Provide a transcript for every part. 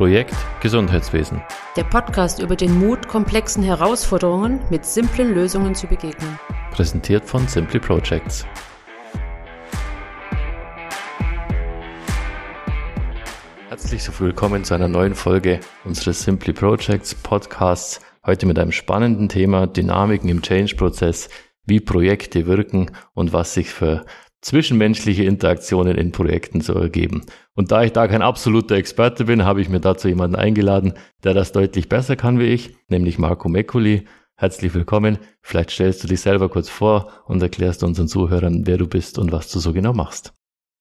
Projekt Gesundheitswesen. Der Podcast über den Mut, komplexen Herausforderungen mit simplen Lösungen zu begegnen. Präsentiert von Simply Projects. Herzlich willkommen zu einer neuen Folge unseres Simply Projects Podcasts. Heute mit einem spannenden Thema Dynamiken im Change-Prozess, wie Projekte wirken und was sich für zwischenmenschliche Interaktionen in Projekten zu ergeben. Und da ich da kein absoluter Experte bin, habe ich mir dazu jemanden eingeladen, der das deutlich besser kann wie ich, nämlich Marco Meccoli. Herzlich willkommen. Vielleicht stellst du dich selber kurz vor und erklärst unseren Zuhörern, wer du bist und was du so genau machst.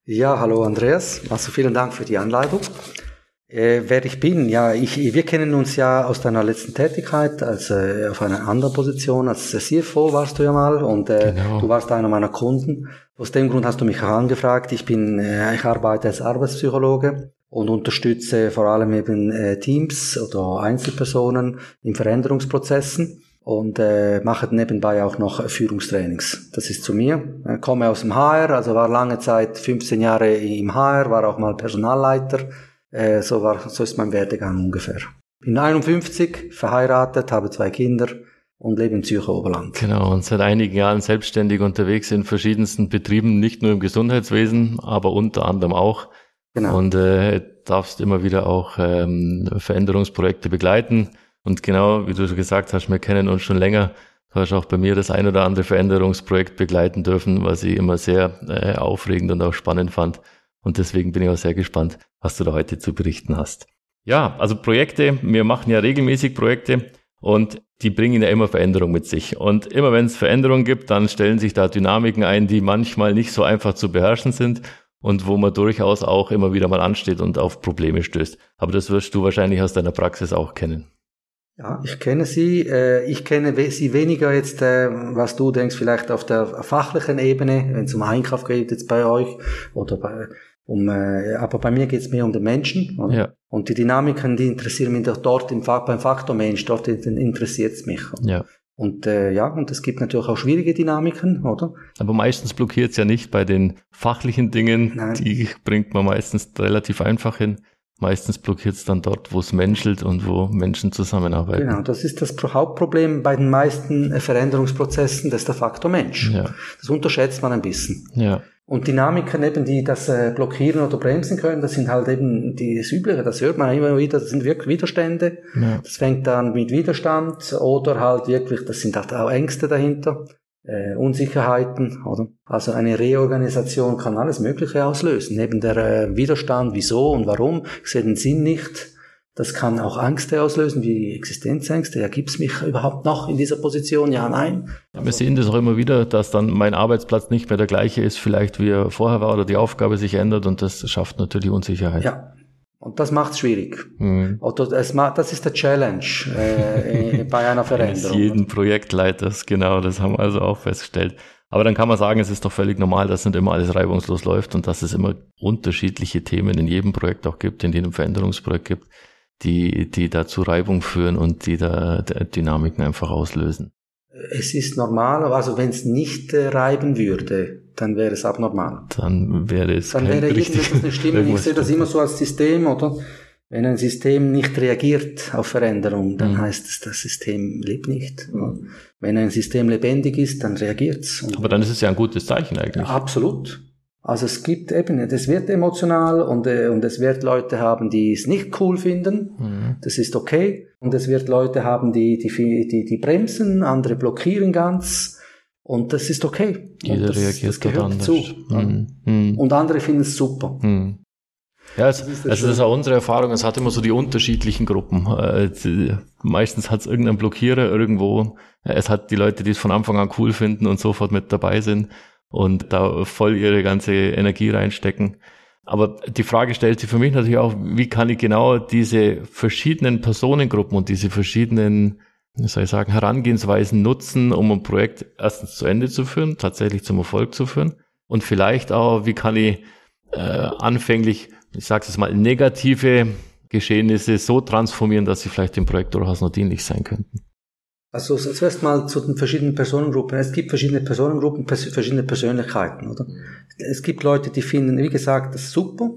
Ja, hallo Andreas. Also vielen Dank für die Anleitung. Äh, wer ich bin, ja, ich, wir kennen uns ja aus deiner letzten Tätigkeit, als äh, auf einer anderen Position, als CFO warst du ja mal und äh, genau. du warst einer meiner Kunden. Aus dem Grund hast du mich angefragt. Ich bin, äh, ich arbeite als Arbeitspsychologe und unterstütze vor allem eben äh, Teams oder Einzelpersonen in Veränderungsprozessen und äh, mache nebenbei auch noch Führungstrainings. Das ist zu mir. Ich komme aus dem HR, also war lange Zeit 15 Jahre im HR, war auch mal Personalleiter äh, so, war, so ist mein Werdegang ungefähr. Bin 51, verheiratet, habe zwei Kinder und lebe im Zürcher Oberland. Genau, und seit einigen Jahren selbstständig unterwegs in verschiedensten Betrieben, nicht nur im Gesundheitswesen, aber unter anderem auch. Genau. Und äh, darfst immer wieder auch ähm, Veränderungsprojekte begleiten. Und genau, wie du schon gesagt hast, wir kennen uns schon länger. Du hast auch bei mir das ein oder andere Veränderungsprojekt begleiten dürfen, was ich immer sehr äh, aufregend und auch spannend fand. Und deswegen bin ich auch sehr gespannt, was du da heute zu berichten hast. Ja, also Projekte, wir machen ja regelmäßig Projekte und die bringen ja immer Veränderungen mit sich. Und immer wenn es Veränderungen gibt, dann stellen sich da Dynamiken ein, die manchmal nicht so einfach zu beherrschen sind und wo man durchaus auch immer wieder mal ansteht und auf Probleme stößt. Aber das wirst du wahrscheinlich aus deiner Praxis auch kennen. Ja, ich kenne sie. Äh, ich kenne sie weniger jetzt, äh, was du denkst, vielleicht auf der fachlichen Ebene, wenn es um Einkauf geht jetzt bei euch oder bei um, äh, aber bei mir geht es mehr um den Menschen. Oder? Ja. Und die Dynamiken, die interessieren mich doch dort im, beim Faktor Mensch, dort interessiert es mich. Ja. Und äh, ja, und es gibt natürlich auch schwierige Dynamiken, oder? Aber meistens blockiert es ja nicht bei den fachlichen Dingen. Nein. Die bringt man meistens relativ einfach hin. Meistens blockiert es dann dort, wo es menschelt und wo Menschen zusammenarbeiten. Genau, das ist das Hauptproblem bei den meisten Veränderungsprozessen, das ist der Faktor Mensch. Ja. Das unterschätzt man ein bisschen. Ja. Und Dynamiken eben, die das äh, blockieren oder bremsen können, das sind halt eben die, das Übliche, das hört man immer wieder, das sind wirklich Widerstände. Ja. Das fängt dann mit Widerstand oder halt wirklich, das sind halt auch Ängste dahinter, äh, Unsicherheiten, oder? Also eine Reorganisation kann alles Mögliche auslösen. Neben der äh, Widerstand, wieso und warum, ich sehe den Sinn nicht, das kann auch Ängste auslösen, wie Existenzängste. Ja, gibt's mich überhaupt noch in dieser Position? Ja, nein. Ja, wir sehen das auch immer wieder, dass dann mein Arbeitsplatz nicht mehr der gleiche ist, vielleicht wie er vorher war oder die Aufgabe sich ändert und das schafft natürlich Unsicherheit. Ja. Und das macht es schwierig. Mhm. Oder das ist der Challenge äh, bei einer Veränderung. jeden Projektleiters, genau, das haben wir also auch festgestellt. Aber dann kann man sagen, es ist doch völlig normal, dass nicht immer alles reibungslos läuft und dass es immer unterschiedliche Themen in jedem Projekt auch gibt, in jedem Veränderungsprojekt gibt die, die da zu Reibung führen und die da Dynamiken einfach auslösen. Es ist normal, also wenn es nicht äh, reiben würde, dann wäre es abnormal. Dann wäre es Dann wäre irgendetwas eine Stimmung. Ich sehe das immer so als System, oder? Wenn ein System nicht reagiert auf Veränderung, dann mhm. heißt es, das System lebt nicht. Wenn ein System lebendig ist, dann reagiert es. Aber dann ist es ja ein gutes Zeichen eigentlich. Absolut. Also es gibt eben, das wird emotional und, äh, und es wird Leute haben, die es nicht cool finden. Mhm. Das ist okay. Und es wird Leute haben, die, die, die, die bremsen, andere blockieren ganz. Und das ist okay. Jeder das, reagiert das gehört anders. zu. Mhm. Mhm. Und andere finden es super. Mhm. Ja, es, das ist, das, also das ist auch unsere Erfahrung. Es hat immer so die unterschiedlichen Gruppen. Äh, meistens hat es irgendeinen Blockierer irgendwo. Es hat die Leute, die es von Anfang an cool finden und sofort mit dabei sind und da voll ihre ganze Energie reinstecken. Aber die Frage stellt sich für mich natürlich auch, wie kann ich genau diese verschiedenen Personengruppen und diese verschiedenen, wie soll ich sagen, Herangehensweisen nutzen, um ein Projekt erstens zu Ende zu führen, tatsächlich zum Erfolg zu führen. Und vielleicht auch, wie kann ich äh, anfänglich, ich sage es mal, negative Geschehnisse so transformieren, dass sie vielleicht dem Projekt durchaus noch dienlich sein könnten. Also zuerst mal zu den verschiedenen Personengruppen. Es gibt verschiedene Personengruppen, pers verschiedene Persönlichkeiten, oder? Es gibt Leute, die finden, wie gesagt, das super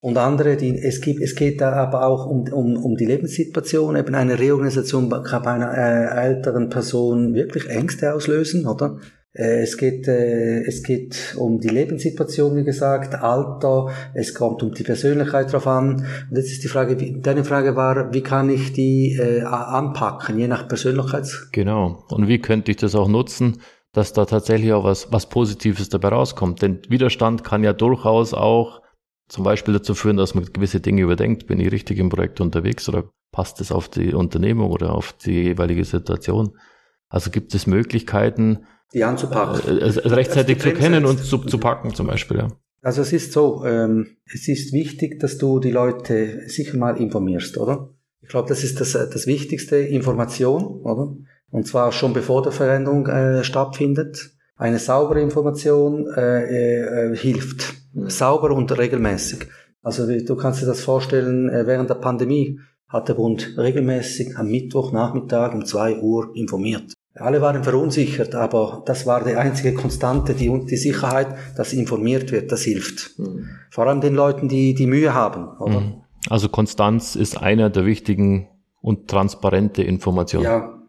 Und andere, die, es gibt, es geht da aber auch um, um, um die Lebenssituation, eben eine Reorganisation kann bei einer äh, älteren Person wirklich Ängste auslösen, oder? Äh, es geht, äh, es geht um die Lebenssituation, wie gesagt, Alter, es kommt um die Persönlichkeit drauf an. Und jetzt ist die Frage, deine Frage war, wie kann ich die äh, anpacken, je nach Persönlichkeits... Genau. Und wie könnte ich das auch nutzen, dass da tatsächlich auch was, was Positives dabei rauskommt? Denn Widerstand kann ja durchaus auch zum Beispiel dazu führen, dass man gewisse Dinge überdenkt. Bin ich richtig im Projekt unterwegs oder passt es auf die Unternehmung oder auf die jeweilige Situation? Also gibt es Möglichkeiten, die anzupacken. Äh, also rechtzeitig zu kennen und zu, zu packen zum Beispiel, ja. Also es ist so, ähm, es ist wichtig, dass du die Leute sicher mal informierst, oder? Ich glaube, das ist das, das Wichtigste, Information, oder? Und zwar schon bevor der Veränderung äh, stattfindet. Eine saubere Information äh, äh, hilft sauber und regelmäßig. Also du kannst dir das vorstellen, äh, während der Pandemie hat der Bund regelmäßig am Mittwochnachmittag um zwei Uhr informiert. Alle waren verunsichert, aber das war die einzige Konstante, die, die Sicherheit, dass informiert wird, das hilft. Mhm. Vor allem den Leuten, die die Mühe haben. Oder? Mhm. Also Konstanz ist einer der wichtigen und transparente Informationen. Ja,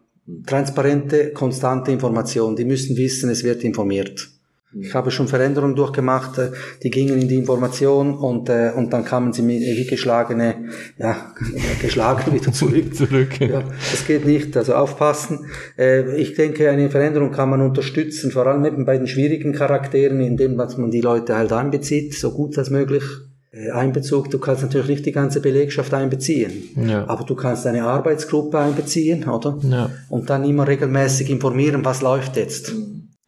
transparente, konstante Information. Die müssen wissen, es wird informiert. Ich habe schon Veränderungen durchgemacht, äh, die gingen in die Information und, äh, und dann kamen sie mit wie geschlagene, ja, geschlagen wieder zurück. zurück. Ja, das geht nicht, also aufpassen. Äh, ich denke, eine Veränderung kann man unterstützen, vor allem eben bei den schwierigen Charakteren, indem man die Leute halt einbezieht, so gut als möglich. Einbezug, du kannst natürlich nicht die ganze Belegschaft einbeziehen, ja. aber du kannst eine Arbeitsgruppe einbeziehen, oder? Ja. Und dann immer regelmäßig informieren, was läuft jetzt.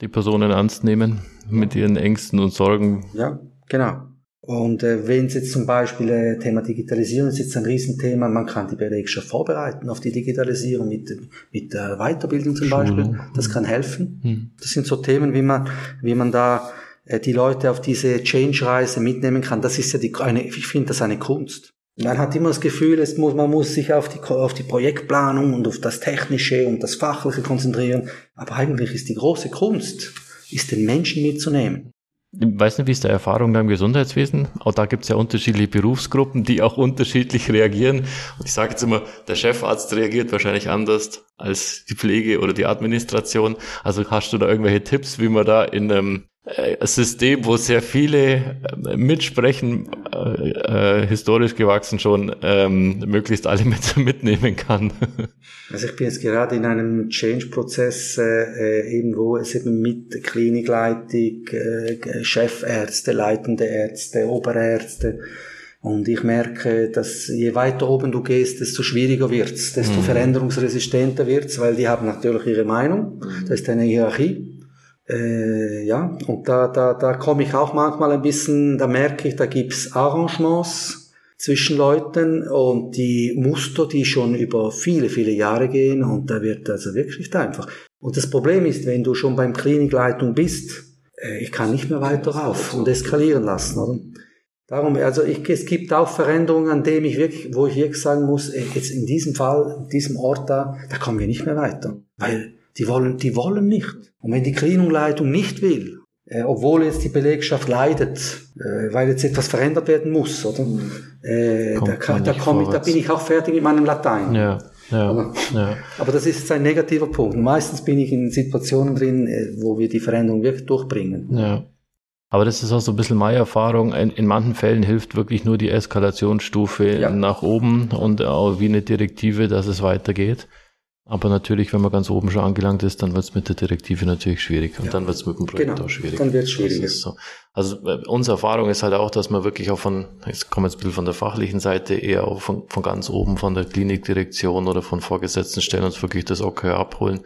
Die Personen ernst nehmen mit ihren Ängsten und Sorgen. Ja, genau. Und äh, wenn es jetzt zum Beispiel äh, Thema Digitalisierung ist jetzt ein Riesenthema, man kann die Belegschaft vorbereiten auf die Digitalisierung mit, mit äh, Weiterbildung zum Schulung. Beispiel. Das kann helfen. Hm. Das sind so Themen, wie man, wie man da äh, die Leute auf diese Change-Reise mitnehmen kann. Das ist ja die, eine, ich finde das eine Kunst. Man hat immer das Gefühl, es muss, man muss sich auf die, auf die Projektplanung und auf das Technische und das Fachliche konzentrieren. Aber eigentlich ist die große Kunst, ist den Menschen mitzunehmen. Ich weiß nicht, wie ist der Erfahrung beim Gesundheitswesen? Auch da gibt es ja unterschiedliche Berufsgruppen, die auch unterschiedlich reagieren. Ich sage jetzt immer, der Chefarzt reagiert wahrscheinlich anders als die Pflege oder die Administration. Also hast du da irgendwelche Tipps, wie man da in einem äh, System, wo sehr viele äh, mitsprechen, äh, äh, historisch gewachsen schon, ähm, möglichst alle mit, mitnehmen kann. Also ich bin jetzt gerade in einem Change-Prozess, äh, eben wo es eben mit Klinikleitung, äh, Chefärzte, leitende Ärzte, Oberärzte, und ich merke, dass je weiter oben du gehst, desto schwieriger wird's, desto mhm. veränderungsresistenter wird's, weil die haben natürlich ihre Meinung. Mhm. Das ist eine Hierarchie. Äh, ja, und da, da, da komme ich auch manchmal ein bisschen, da merke ich, da gibt's Arrangements zwischen Leuten und die Muster, die schon über viele, viele Jahre gehen und da wird also wirklich nicht einfach. Und das Problem ist, wenn du schon beim Klinikleitung bist, äh, ich kann nicht mehr weiter rauf und eskalieren lassen, oder? Darum, also ich, es gibt auch Veränderungen, an dem ich wirklich, wo ich wirklich sagen muss, äh, jetzt in diesem Fall, in diesem Ort da, da kommen wir nicht mehr weiter. Weil die wollen, die wollen nicht. Und wenn die Klinikleitung nicht will, äh, obwohl jetzt die Belegschaft leidet, äh, weil jetzt etwas verändert werden muss, oder? Äh, da, kann, da, komm ich, da bin ich auch fertig mit meinem Latein. Ja. Ja, aber, ja. aber das ist ein negativer Punkt. meistens bin ich in Situationen drin, äh, wo wir die Veränderung wirklich durchbringen. Ja. Aber das ist auch so ein bisschen meine Erfahrung. In, in manchen Fällen hilft wirklich nur die Eskalationsstufe ja. nach oben und auch wie eine Direktive, dass es weitergeht. Aber natürlich, wenn man ganz oben schon angelangt ist, dann wird es mit der Direktive natürlich schwierig. Und ja. dann wird es mit dem Projekt genau. auch schwierig. Dann wird es schwieriger. So. Also äh, unsere Erfahrung ist halt auch, dass man wirklich auch von, jetzt kommen jetzt ein bisschen von der fachlichen Seite, eher auch von, von ganz oben, von der Klinikdirektion oder von vorgesetzten Stellen uns wirklich das Okay abholen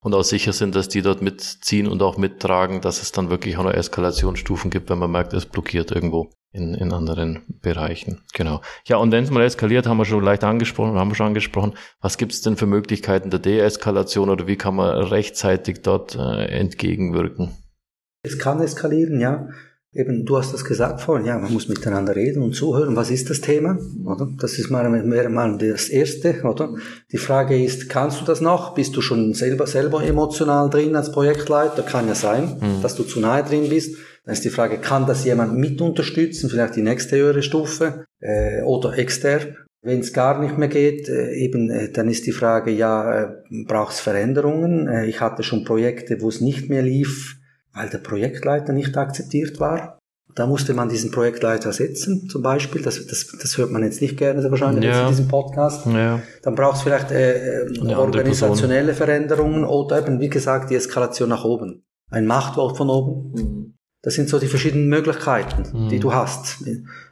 und auch sicher sind, dass die dort mitziehen und auch mittragen, dass es dann wirklich auch noch Eskalationsstufen gibt, wenn man merkt, es blockiert irgendwo in, in anderen Bereichen. Genau. Ja, und wenn es mal eskaliert, haben wir schon leicht angesprochen, haben wir schon angesprochen, was gibt es denn für Möglichkeiten der Deeskalation oder wie kann man rechtzeitig dort äh, entgegenwirken? Es kann eskalieren, ja. Eben, du hast das gesagt vorhin, ja, man muss miteinander reden und zuhören. Was ist das Thema? Oder? Das ist mal, mehr mal das Erste, oder? Die Frage ist, kannst du das noch? Bist du schon selber, selber emotional drin als Projektleiter? Kann ja sein, mhm. dass du zu nahe drin bist Dann ist die Frage, kann das jemand mit unterstützen, vielleicht die nächste höhere Stufe äh, oder extern? Wenn es gar nicht mehr geht, äh, eben, äh, dann ist die Frage, ja, äh, braucht es Veränderungen? Äh, ich hatte schon Projekte, wo es nicht mehr lief, weil der Projektleiter nicht akzeptiert war. Da musste man diesen Projektleiter setzen, zum Beispiel. Das, das, das hört man jetzt nicht gerne so wahrscheinlich ja. in diesem Podcast. Ja. Dann braucht es vielleicht äh, äh organisationelle Veränderungen oder eben, wie gesagt, die Eskalation nach oben. Ein Machtwort von oben. Mhm. Das sind so die verschiedenen Möglichkeiten, mhm. die du hast.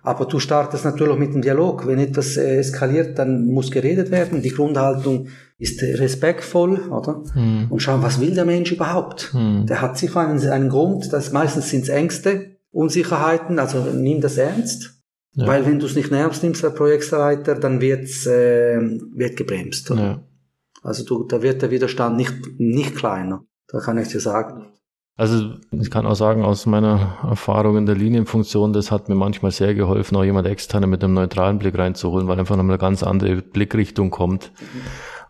Aber du startest natürlich mit dem Dialog. Wenn etwas äh, eskaliert, dann muss geredet werden. Die Grundhaltung ist respektvoll, oder? Mhm. Und schauen, was will der Mensch überhaupt? Mhm. Der hat sicher einen, einen Grund, das meistens sind es Ängste, Unsicherheiten, also nimm das ernst. Ja. Weil wenn du es nicht ernst nimmst als Projektleiter, dann wird's, äh, wird gebremst. Ja. Also du, da wird der Widerstand nicht, nicht kleiner. Da kann ich dir sagen. Also ich kann auch sagen, aus meiner Erfahrung in der Linienfunktion, das hat mir manchmal sehr geholfen, auch jemand externe mit einem neutralen Blick reinzuholen, weil einfach noch eine ganz andere Blickrichtung kommt. Mhm.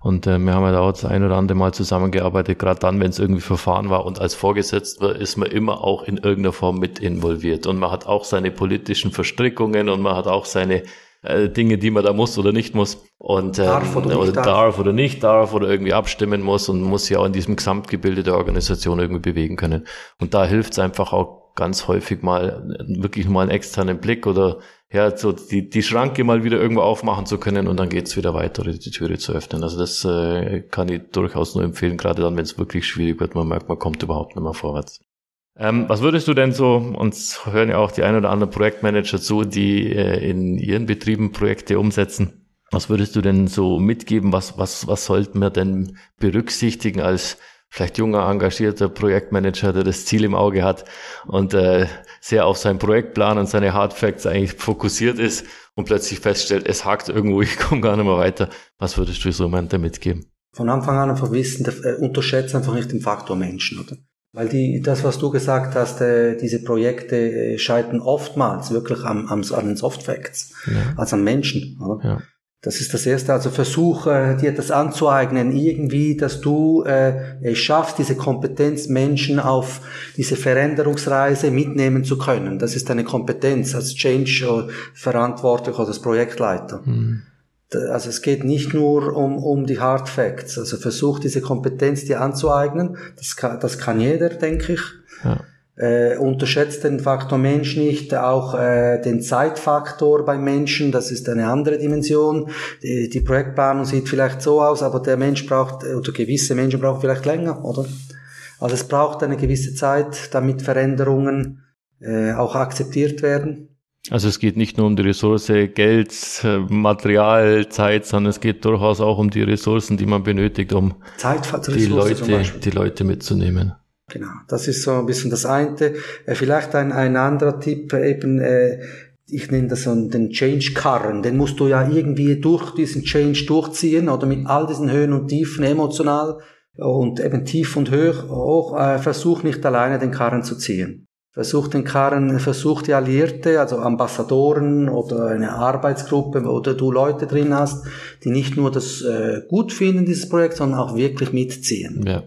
Und äh, wir haben halt auch das ein oder andere Mal zusammengearbeitet, gerade dann, wenn es irgendwie Verfahren war und als Vorgesetzter ist man immer auch in irgendeiner Form mit involviert. Und man hat auch seine politischen Verstrickungen und man hat auch seine äh, Dinge, die man da muss oder nicht muss. Und ähm, darf oder, oder darf. darf oder nicht darf oder irgendwie abstimmen muss und muss ja auch in diesem Gesamtgebilde der Organisation irgendwie bewegen können. Und da hilft es einfach auch ganz häufig mal wirklich mal einen externen Blick oder ja, so die, die Schranke mal wieder irgendwo aufmachen zu können und dann geht's wieder weiter, die Türe zu öffnen. Also das äh, kann ich durchaus nur empfehlen, gerade dann, wenn es wirklich schwierig wird, man merkt, man kommt überhaupt nicht mehr vorwärts. Ähm, was würdest du denn so, uns hören ja auch die ein oder anderen Projektmanager zu, die äh, in ihren Betrieben Projekte umsetzen. Was würdest du denn so mitgeben? Was, was, was sollten wir denn berücksichtigen als vielleicht junger, engagierter Projektmanager, der das Ziel im Auge hat und äh, sehr auf seinen Projektplan und seine Hard Facts eigentlich fokussiert ist und plötzlich feststellt, es hakt irgendwo, ich komme gar nicht mehr weiter. Was würdest du so jemandem mitgeben? Von Anfang an einfach wissen, äh, unterschätzt einfach nicht den Faktor Menschen, oder? Weil die, das, was du gesagt hast, äh, diese Projekte äh, scheitern oftmals wirklich am, am, an den Soft Facts, ja. also an Menschen. Ja. Das ist das Erste. Also versuche dir das anzueignen, irgendwie, dass du äh, es schaffst, diese Kompetenz Menschen auf diese Veränderungsreise mitnehmen zu können. Das ist deine Kompetenz als Change-Verantwortlicher oder als Projektleiter. Mhm. Also es geht nicht nur um, um die Hard Facts. Also versuch diese Kompetenz dir anzueignen. Das kann, das kann jeder, denke ich. Ja äh, unterschätzt den Faktor Mensch nicht, auch äh, den Zeitfaktor beim Menschen, das ist eine andere Dimension. Die, die Projektplanung sieht vielleicht so aus, aber der Mensch braucht, oder gewisse Menschen brauchen vielleicht länger, oder? Also es braucht eine gewisse Zeit, damit Veränderungen äh, auch akzeptiert werden. Also es geht nicht nur um die Ressource Geld, Material, Zeit, sondern es geht durchaus auch um die Ressourcen, die man benötigt, um Zeit, die, Leute, die Leute mitzunehmen. Genau, das ist so ein bisschen das eine. Äh, vielleicht ein, ein anderer Tipp, äh, eben, äh, ich nenne das so den Change-Karren. Den musst du ja irgendwie durch diesen Change durchziehen oder mit all diesen Höhen und Tiefen emotional und eben tief und hoch, hoch äh, versuch nicht alleine den Karren zu ziehen. Versuch den Karren, versuch die Alliierte, also Ambassadoren oder eine Arbeitsgruppe oder du Leute drin hast, die nicht nur das äh, gut finden, dieses Projekt, sondern auch wirklich mitziehen. Ja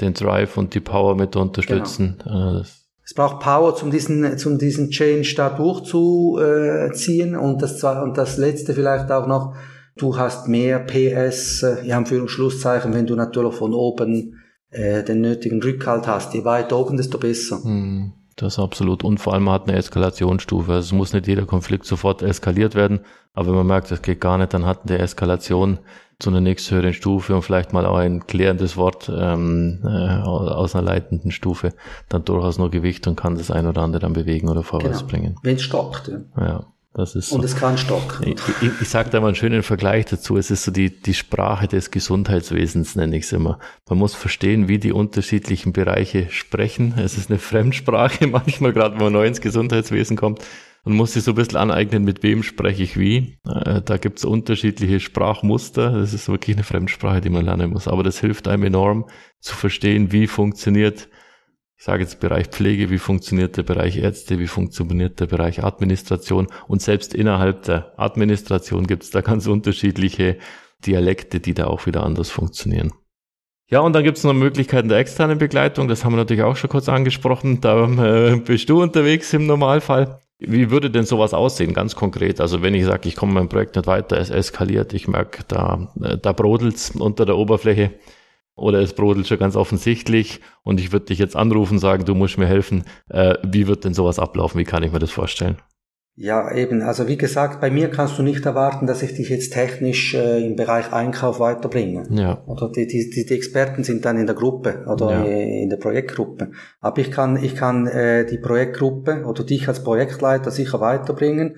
den Drive und die Power mit unterstützen. Genau. Äh, es braucht Power, um diesen, zum diesen Change da durchzuziehen. Und das, und das letzte vielleicht auch noch, du hast mehr PS, äh, ja, Anführungsschlusszeichen, wenn du natürlich von oben äh, den nötigen Rückhalt hast. Je weiter oben, desto besser. Hm, das ist absolut. Und vor allem man hat eine Eskalationsstufe. Also es muss nicht jeder Konflikt sofort eskaliert werden. Aber wenn man merkt, das geht gar nicht, dann hat eine Eskalation zu einer nächsthöheren Stufe und vielleicht mal auch ein klärendes Wort ähm, äh, aus einer leitenden Stufe dann durchaus nur Gewicht und kann das ein oder andere dann bewegen oder vorwärts genau. bringen. Wenn es stockt. Ja. ja. Das ist und es kann stocken. Ich, ich, ich sage da mal einen schönen Vergleich dazu. Es ist so die, die Sprache des Gesundheitswesens, nenne ich es immer. Man muss verstehen, wie die unterschiedlichen Bereiche sprechen. Es ist eine Fremdsprache manchmal, gerade wenn man neu ins Gesundheitswesen kommt und muss sich so ein bisschen aneignen, mit wem spreche ich wie. Äh, da gibt's unterschiedliche Sprachmuster. Das ist wirklich eine Fremdsprache, die man lernen muss. Aber das hilft einem enorm zu verstehen, wie funktioniert, ich sage jetzt Bereich Pflege, wie funktioniert der Bereich Ärzte, wie funktioniert der Bereich Administration. Und selbst innerhalb der Administration gibt's da ganz unterschiedliche Dialekte, die da auch wieder anders funktionieren. Ja, und dann gibt es noch Möglichkeiten der externen Begleitung. Das haben wir natürlich auch schon kurz angesprochen. Da äh, bist du unterwegs im Normalfall. Wie würde denn sowas aussehen, ganz konkret? Also wenn ich sage, ich komme mein Projekt nicht weiter, es eskaliert, ich merke, da, äh, da brodelt's unter der Oberfläche oder es brodelt schon ganz offensichtlich und ich würde dich jetzt anrufen, sagen, du musst mir helfen. Äh, wie wird denn sowas ablaufen? Wie kann ich mir das vorstellen? Ja, eben. Also wie gesagt, bei mir kannst du nicht erwarten, dass ich dich jetzt technisch äh, im Bereich Einkauf weiterbringe. Ja. Oder die, die, die Experten sind dann in der Gruppe oder ja. in der Projektgruppe. Aber ich kann, ich kann äh, die Projektgruppe oder dich als Projektleiter sicher weiterbringen.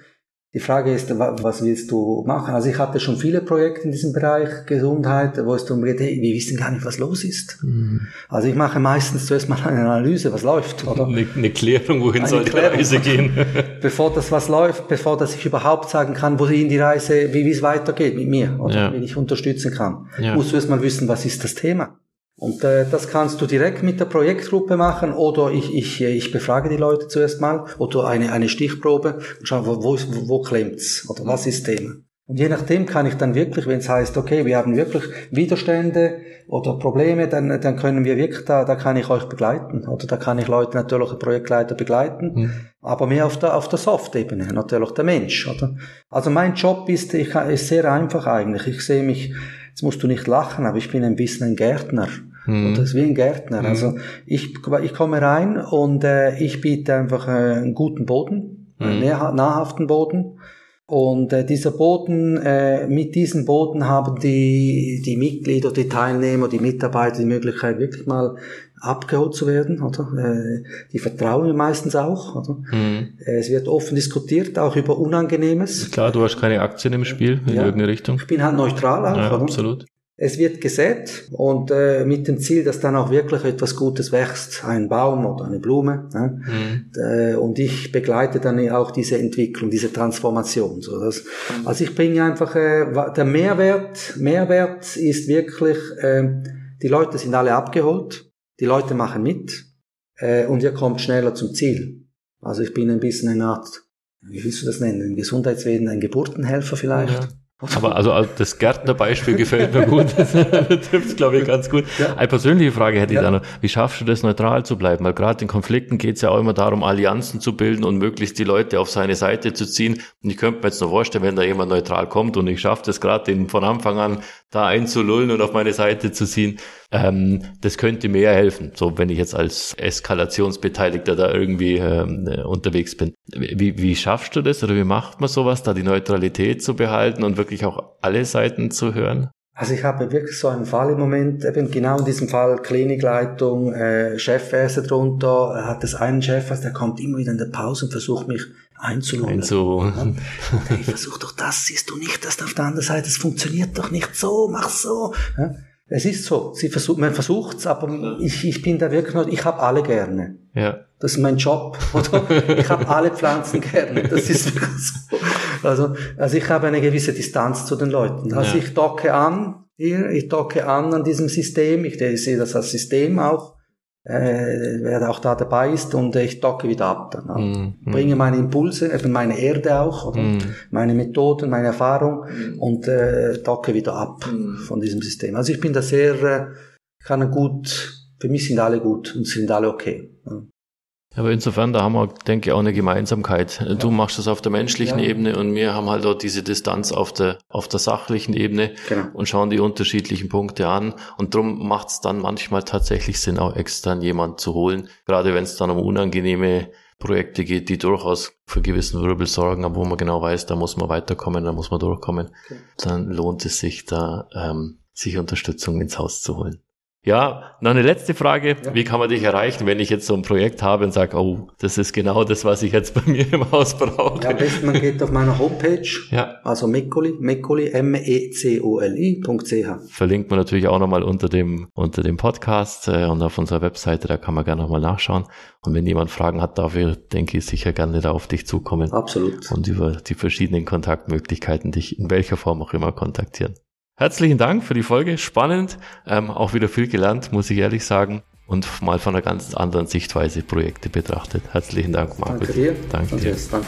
Die Frage ist, was willst du machen? Also ich hatte schon viele Projekte in diesem Bereich Gesundheit, wo es darum geht, hey, wir wissen gar nicht, was los ist. Mhm. Also ich mache meistens zuerst mal eine Analyse, was läuft, oder? Eine, eine Klärung, wohin eine soll die Klärung, Reise gehen? bevor das was läuft, bevor dass ich überhaupt sagen kann, wohin die Reise, wie, wie es weitergeht mit mir, oder ja. wie ich unterstützen kann. Ja. Musst du erst mal wissen, was ist das Thema? Und äh, das kannst du direkt mit der Projektgruppe machen oder ich, ich, ich befrage die Leute zuerst mal oder eine, eine Stichprobe und schaue, wo, wo, wo klemmt's oder was ist Thema. Und je nachdem kann ich dann wirklich, wenn es heißt, okay, wir haben wirklich Widerstände oder Probleme, dann, dann können wir wirklich, da, da kann ich euch begleiten. Oder da kann ich Leute, natürlich Projektleiter begleiten, mhm. aber mehr auf der, auf der Soft-Ebene, natürlich der Mensch. Oder? Also mein Job ist, ich, ist sehr einfach eigentlich. Ich sehe mich, jetzt musst du nicht lachen, aber ich bin ein bisschen ein Gärtner. Mhm. Und das ist wie ein Gärtner. Mhm. Also ich, ich komme rein und äh, ich biete einfach äh, einen guten Boden, mhm. einen nahrhaften Boden. Und äh, dieser Boden, äh, mit diesem Boden haben die, die Mitglieder, die Teilnehmer, die Mitarbeiter die Möglichkeit, wirklich mal abgeholt zu werden, oder? Äh, die vertrauen mir meistens auch, oder? Mhm. Es wird offen diskutiert, auch über Unangenehmes. Klar, du hast keine Aktien im Spiel in ja. irgendeine Richtung. Ich bin halt neutral auch, ja, oder? absolut. Es wird gesät und äh, mit dem Ziel, dass dann auch wirklich etwas Gutes wächst, ein Baum oder eine Blume. Ne? Mhm. Äh, und ich begleite dann auch diese Entwicklung, diese Transformation. So dass, also ich bringe einfach äh, der Mehrwert. Mehrwert ist wirklich, äh, die Leute sind alle abgeholt, die Leute machen mit äh, und ihr kommt schneller zum Ziel. Also ich bin ein bisschen eine Art, wie willst du das nennen, im Gesundheitswesen ein Geburtenhelfer vielleicht. Ja. Aber also das Gärtnerbeispiel gefällt mir gut. das trifft glaube ich, ganz gut. Ja. Eine persönliche Frage hätte ja. ich da noch. Wie schaffst du das, neutral zu bleiben? Weil gerade in Konflikten geht es ja auch immer darum, Allianzen zu bilden und möglichst die Leute auf seine Seite zu ziehen. Und ich könnte mir jetzt noch vorstellen, wenn da jemand neutral kommt und ich schaffe das gerade, den von Anfang an da einzulullen und auf meine Seite zu ziehen, ähm, das könnte mir ja helfen, so wenn ich jetzt als Eskalationsbeteiligter da irgendwie ähm, unterwegs bin. Wie, wie schaffst du das oder wie macht man sowas, da die Neutralität zu behalten und wirklich auch alle Seiten zu hören? Also ich habe wirklich so einen Fall im Moment, eben genau in diesem Fall Klinikleitung, äh, Chefärzte drunter, er hat das einen Chefärzt, der kommt immer wieder in der Pause und versucht mich einzulullen. Einzu ja? hey, versuch doch das, siehst du nicht, dass auf der anderen Seite, es funktioniert doch nicht so, mach so. Ja? Es ist so, sie versucht, man versucht's, aber ich, ich bin da wirklich noch, ich habe alle gerne. Ja. Das ist mein Job, oder? Ich habe alle Pflanzen gerne. Das ist wirklich so. Also, also ich habe eine gewisse Distanz zu den Leuten. Also ja. ich docke an hier, ich docke an an diesem System, ich sehe das als System auch äh, wer auch da dabei ist und ich docke wieder ab. Dann, mm, Bringe meine Impulse, eben meine Erde auch, oder mm. meine Methoden, meine Erfahrung mm. und äh, docke wieder ab mm. von diesem System. Also ich bin da sehr, äh, kann gut, für mich sind alle gut und sind alle okay. Ja. Aber insofern, da haben wir, denke ich, auch eine Gemeinsamkeit. Ja. Du machst das auf der menschlichen ja. Ebene und wir haben halt auch diese Distanz auf der, auf der sachlichen Ebene genau. und schauen die unterschiedlichen Punkte an. Und darum macht es dann manchmal tatsächlich Sinn, auch extern jemand zu holen. Gerade wenn es dann um unangenehme Projekte geht, die durchaus für gewissen Wirbel sorgen, aber wo man genau weiß, da muss man weiterkommen, da muss man durchkommen. Okay. Dann lohnt es sich da, ähm, sich Unterstützung ins Haus zu holen. Ja, noch eine letzte Frage. Ja. Wie kann man dich erreichen, wenn ich jetzt so ein Projekt habe und sage, oh, das ist genau das, was ich jetzt bei mir im Haus brauche? Ja, am besten man geht auf meine Homepage, ja. also Meccoli, Meccoli, M-E-C-O-L-I.ch. Verlinkt man natürlich auch nochmal unter dem, unter dem Podcast äh, und auf unserer Webseite, da kann man gerne nochmal nachschauen. Und wenn jemand Fragen hat, darf ich, denke ich, sicher gerne da auf dich zukommen. Absolut. Und über die verschiedenen Kontaktmöglichkeiten dich in welcher Form auch immer kontaktieren. Herzlichen Dank für die Folge. Spannend. Ähm, auch wieder viel gelernt, muss ich ehrlich sagen. Und mal von einer ganz anderen Sichtweise Projekte betrachtet. Herzlichen Dank, Marco. Danke dir. Danke dir. Danke.